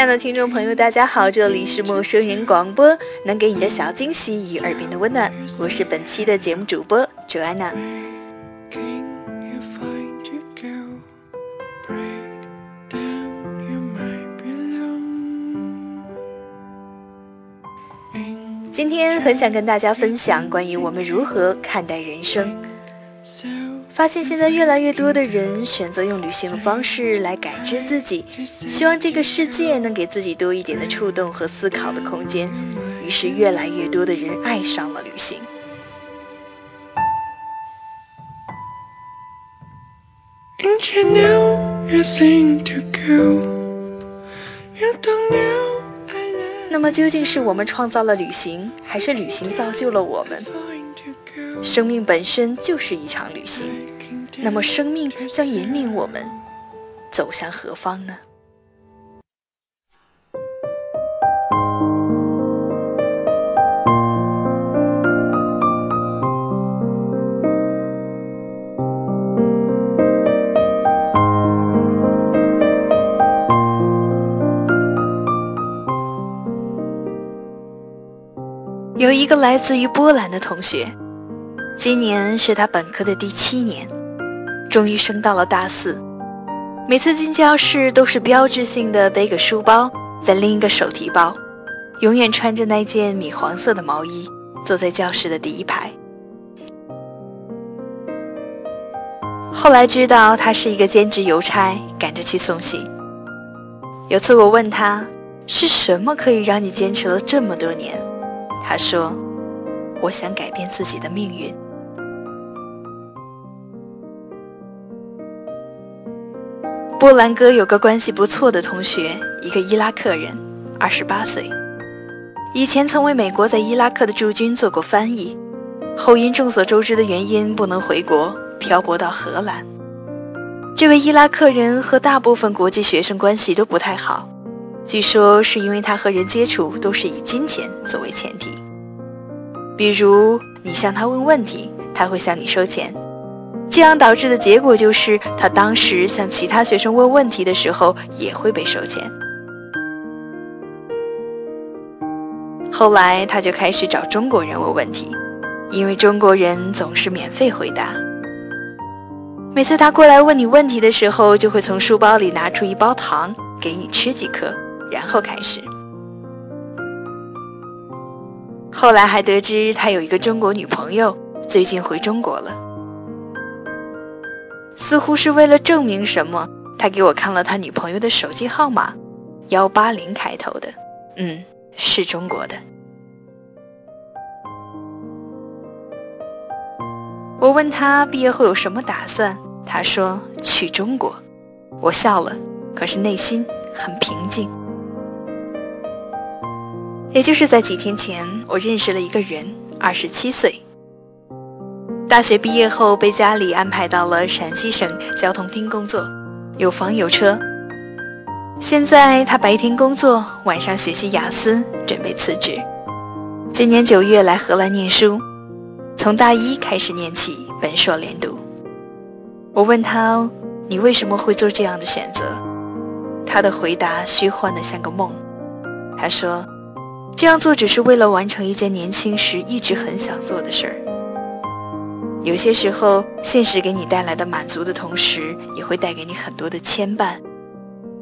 亲爱的听众朋友，大家好，这里是陌生人广播，能给你的小惊喜与耳边的温暖，我是本期的节目主播 Joanna。今天很想跟大家分享关于我们如何看待人生。发现现在越来越多的人选择用旅行的方式来感知自己，希望这个世界能给自己多一点的触动和思考的空间。于是，越来越多的人爱上了旅行。那么，究竟是我们创造了旅行，还是旅行造就了我们？生命本身就是一场旅行，那么生命将引领我们走向何方呢？有一个来自于波兰的同学。今年是他本科的第七年，终于升到了大四。每次进教室都是标志性的背个书包，再拎一个手提包，永远穿着那件米黄色的毛衣，坐在教室的第一排。后来知道他是一个兼职邮差，赶着去送信。有次我问他，是什么可以让你坚持了这么多年？他说：“我想改变自己的命运。”波兰哥有个关系不错的同学，一个伊拉克人，二十八岁，以前曾为美国在伊拉克的驻军做过翻译，后因众所周知的原因不能回国，漂泊到荷兰。这位伊拉克人和大部分国际学生关系都不太好，据说是因为他和人接触都是以金钱作为前提，比如你向他问问题，他会向你收钱。这样导致的结果就是，他当时向其他学生问问题的时候也会被收钱。后来他就开始找中国人问问题，因为中国人总是免费回答。每次他过来问你问题的时候，就会从书包里拿出一包糖给你吃几颗，然后开始。后来还得知他有一个中国女朋友，最近回中国了。似乎是为了证明什么，他给我看了他女朋友的手机号码，幺八零开头的，嗯，是中国的。我问他毕业后有什么打算，他说去中国。我笑了，可是内心很平静。也就是在几天前，我认识了一个人，二十七岁。大学毕业后，被家里安排到了陕西省交通厅工作，有房有车。现在他白天工作，晚上学习雅思，准备辞职。今年九月来荷兰念书，从大一开始念起，本硕连读。我问他：“你为什么会做这样的选择？”他的回答虚幻的像个梦。他说：“这样做只是为了完成一件年轻时一直很想做的事儿。”有些时候，现实给你带来的满足的同时，也会带给你很多的牵绊。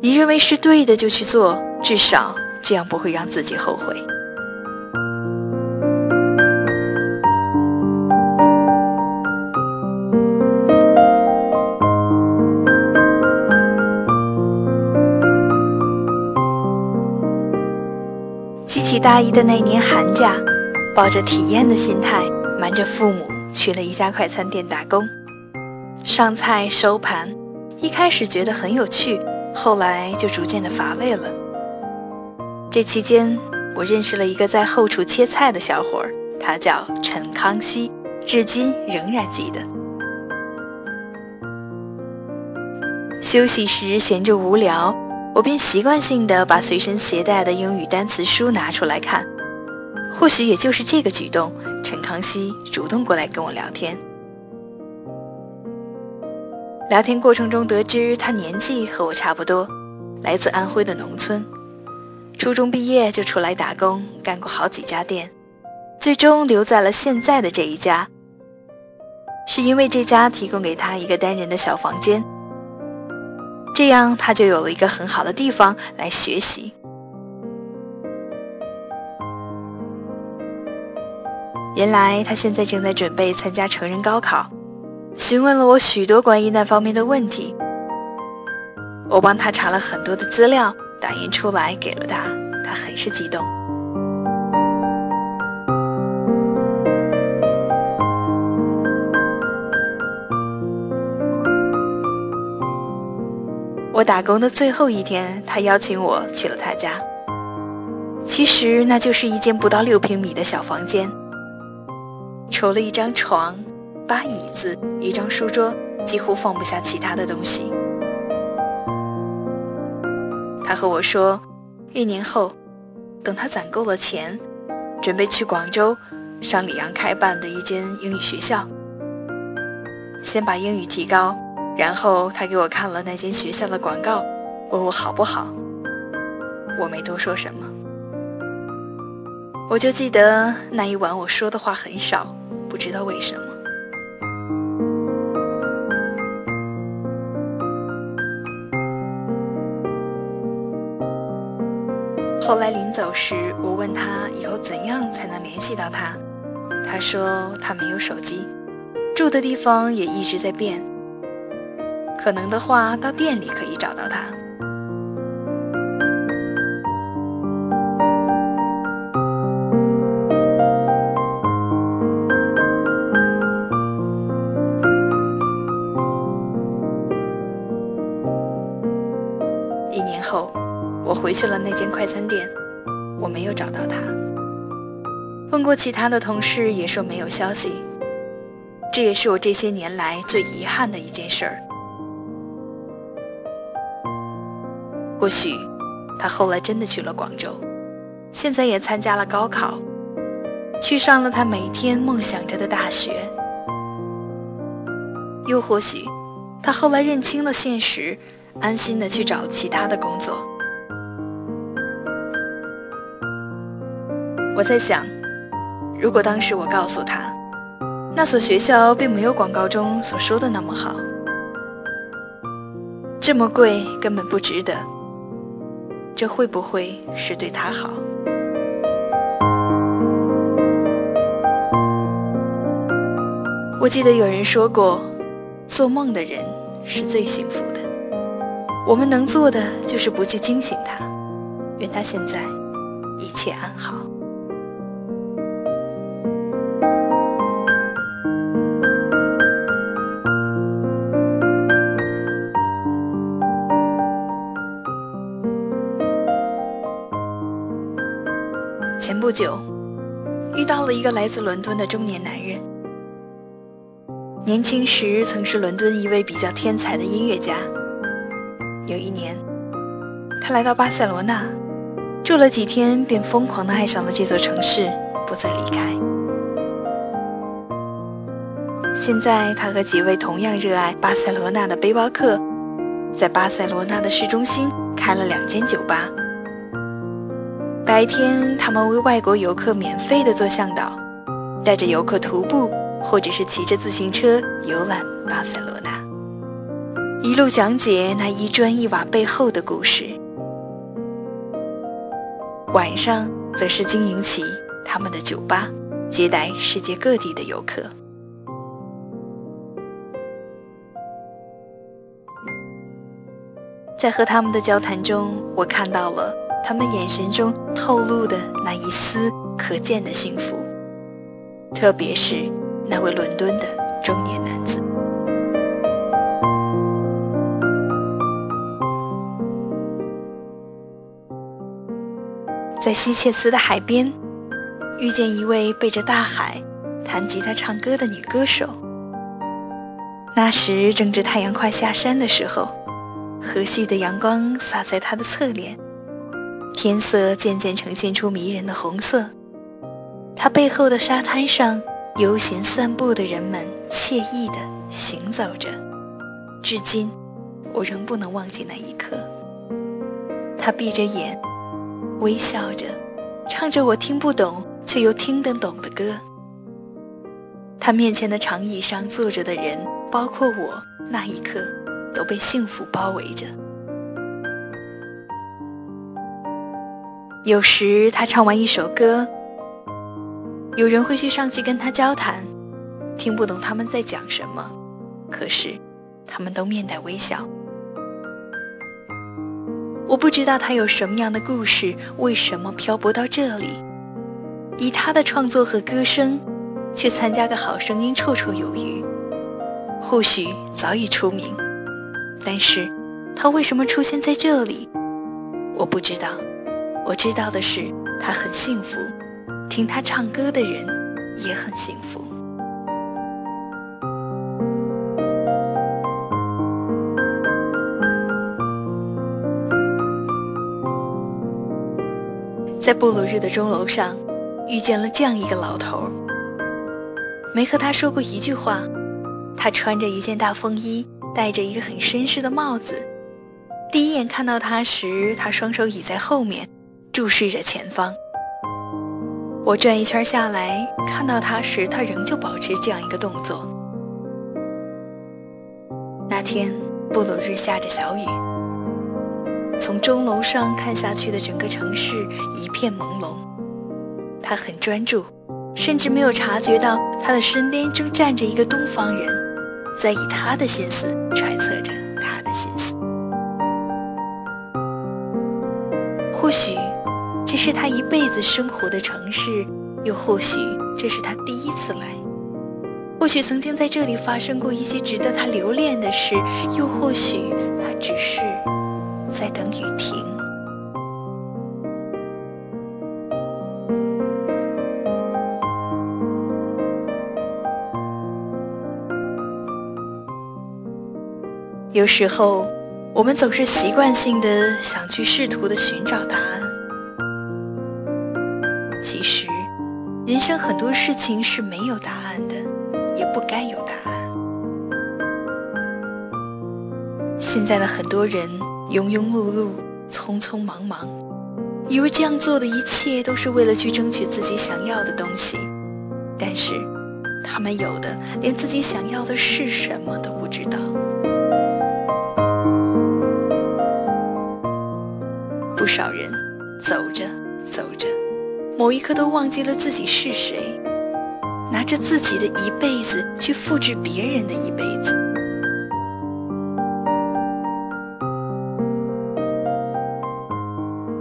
你认为是对的就去做，至少这样不会让自己后悔。记起大一的那年寒假，抱着体验的心态，瞒着父母。去了一家快餐店打工，上菜收盘，一开始觉得很有趣，后来就逐渐的乏味了。这期间，我认识了一个在后厨切菜的小伙儿，他叫陈康熙，至今仍然记得。休息时闲着无聊，我便习惯性的把随身携带的英语单词书拿出来看。或许也就是这个举动，陈康熙主动过来跟我聊天。聊天过程中得知他年纪和我差不多，来自安徽的农村，初中毕业就出来打工，干过好几家店，最终留在了现在的这一家，是因为这家提供给他一个单人的小房间，这样他就有了一个很好的地方来学习。原来他现在正在准备参加成人高考，询问了我许多关于那方面的问题。我帮他查了很多的资料，打印出来给了他，他很是激动。我打工的最后一天，他邀请我去了他家。其实那就是一间不到六平米的小房间。除了一张床、把椅子、一张书桌，几乎放不下其他的东西。他和我说，一年后，等他攒够了钱，准备去广州上李阳开办的一间英语学校，先把英语提高。然后他给我看了那间学校的广告，问我好不好。我没多说什么。我就记得那一晚我说的话很少，不知道为什么。后来临走时，我问他以后怎样才能联系到他，他说他没有手机，住的地方也一直在变，可能的话到店里可以找到他。去了那间快餐店，我没有找到他。问过其他的同事，也说没有消息。这也是我这些年来最遗憾的一件事儿。或许，他后来真的去了广州，现在也参加了高考，去上了他每天梦想着的大学。又或许，他后来认清了现实，安心的去找其他的工作。我在想，如果当时我告诉他，那所学校并没有广告中所说的那么好，这么贵根本不值得，这会不会是对他好？我记得有人说过，做梦的人是最幸福的。我们能做的就是不去惊醒他，愿他现在一切安好。不久，遇到了一个来自伦敦的中年男人。年轻时曾是伦敦一位比较天才的音乐家。有一年，他来到巴塞罗那，住了几天，便疯狂地爱上了这座城市，不再离开。现在，他和几位同样热爱巴塞罗那的背包客，在巴塞罗那的市中心开了两间酒吧。白天，他们为外国游客免费的做向导，带着游客徒步或者是骑着自行车游览巴塞罗那，一路讲解那一砖一瓦背后的故事。晚上，则是经营起他们的酒吧，接待世界各地的游客。在和他们的交谈中，我看到了。他们眼神中透露的那一丝可见的幸福，特别是那位伦敦的中年男子，在西切斯的海边，遇见一位背着大海弹吉他唱歌的女歌手。那时正值太阳快下山的时候，和煦的阳光洒在她的侧脸。天色渐渐呈现出迷人的红色，它背后的沙滩上，悠闲散步的人们惬意地行走着。至今，我仍不能忘记那一刻。他闭着眼，微笑着，唱着我听不懂却又听得懂的歌。他面前的长椅上坐着的人，包括我，那一刻都被幸福包围着。有时他唱完一首歌，有人会去上去跟他交谈，听不懂他们在讲什么，可是他们都面带微笑。我不知道他有什么样的故事，为什么漂泊到这里，以他的创作和歌声。去参加个好声音绰绰有余，或许早已出名，但是他为什么出现在这里，我不知道。我知道的是，他很幸福，听他唱歌的人也很幸福。在布鲁日的钟楼上，遇见了这样一个老头儿。没和他说过一句话，他穿着一件大风衣，戴着一个很绅士的帽子。第一眼看到他时，他双手倚在后面，注视着前方。我转一圈下来，看到他时，他仍旧保持这样一个动作。那天布鲁日下着小雨，从钟楼上看下去的整个城市一片朦胧。他很专注。甚至没有察觉到他的身边正站着一个东方人，在以他的心思传是他一辈子生活的城市，又或许这是他第一次来。或许曾经在这里发生过一些值得他留恋的事，又或许他只是在等雨停。有时候，我们总是习惯性的想去试图的寻找答案。人生很多事情是没有答案的，也不该有答案。现在的很多人庸庸碌碌、匆匆忙忙，以为这样做的一切都是为了去争取自己想要的东西，但是，他们有的连自己想要的是什么都不知道。不少人走着走着，某一刻都忘记了自己是谁，拿着自己的一辈子去复制别人的一辈子。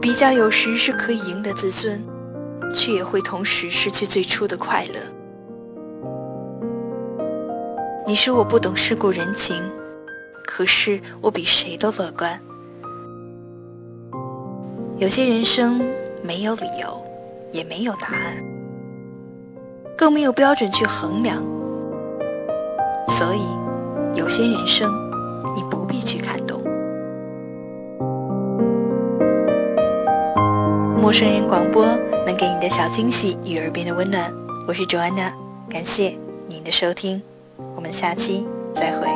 比较有时是可以赢得自尊，却也会同时失去最初的快乐。你说我不懂世故人情，可是我比谁都乐观。有些人生没有理由，也没有答案，更没有标准去衡量。所以，有些人生你不必去看懂。陌生人广播能给你的小惊喜与耳边的温暖，我是周安娜，感谢您的收听，我们下期再会。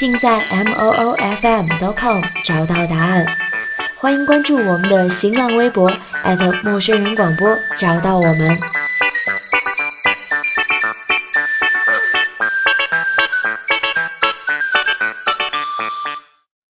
尽在 m o o f m dot com 找到答案。欢迎关注我们的新浪微博艾特陌生人广播，找到我们。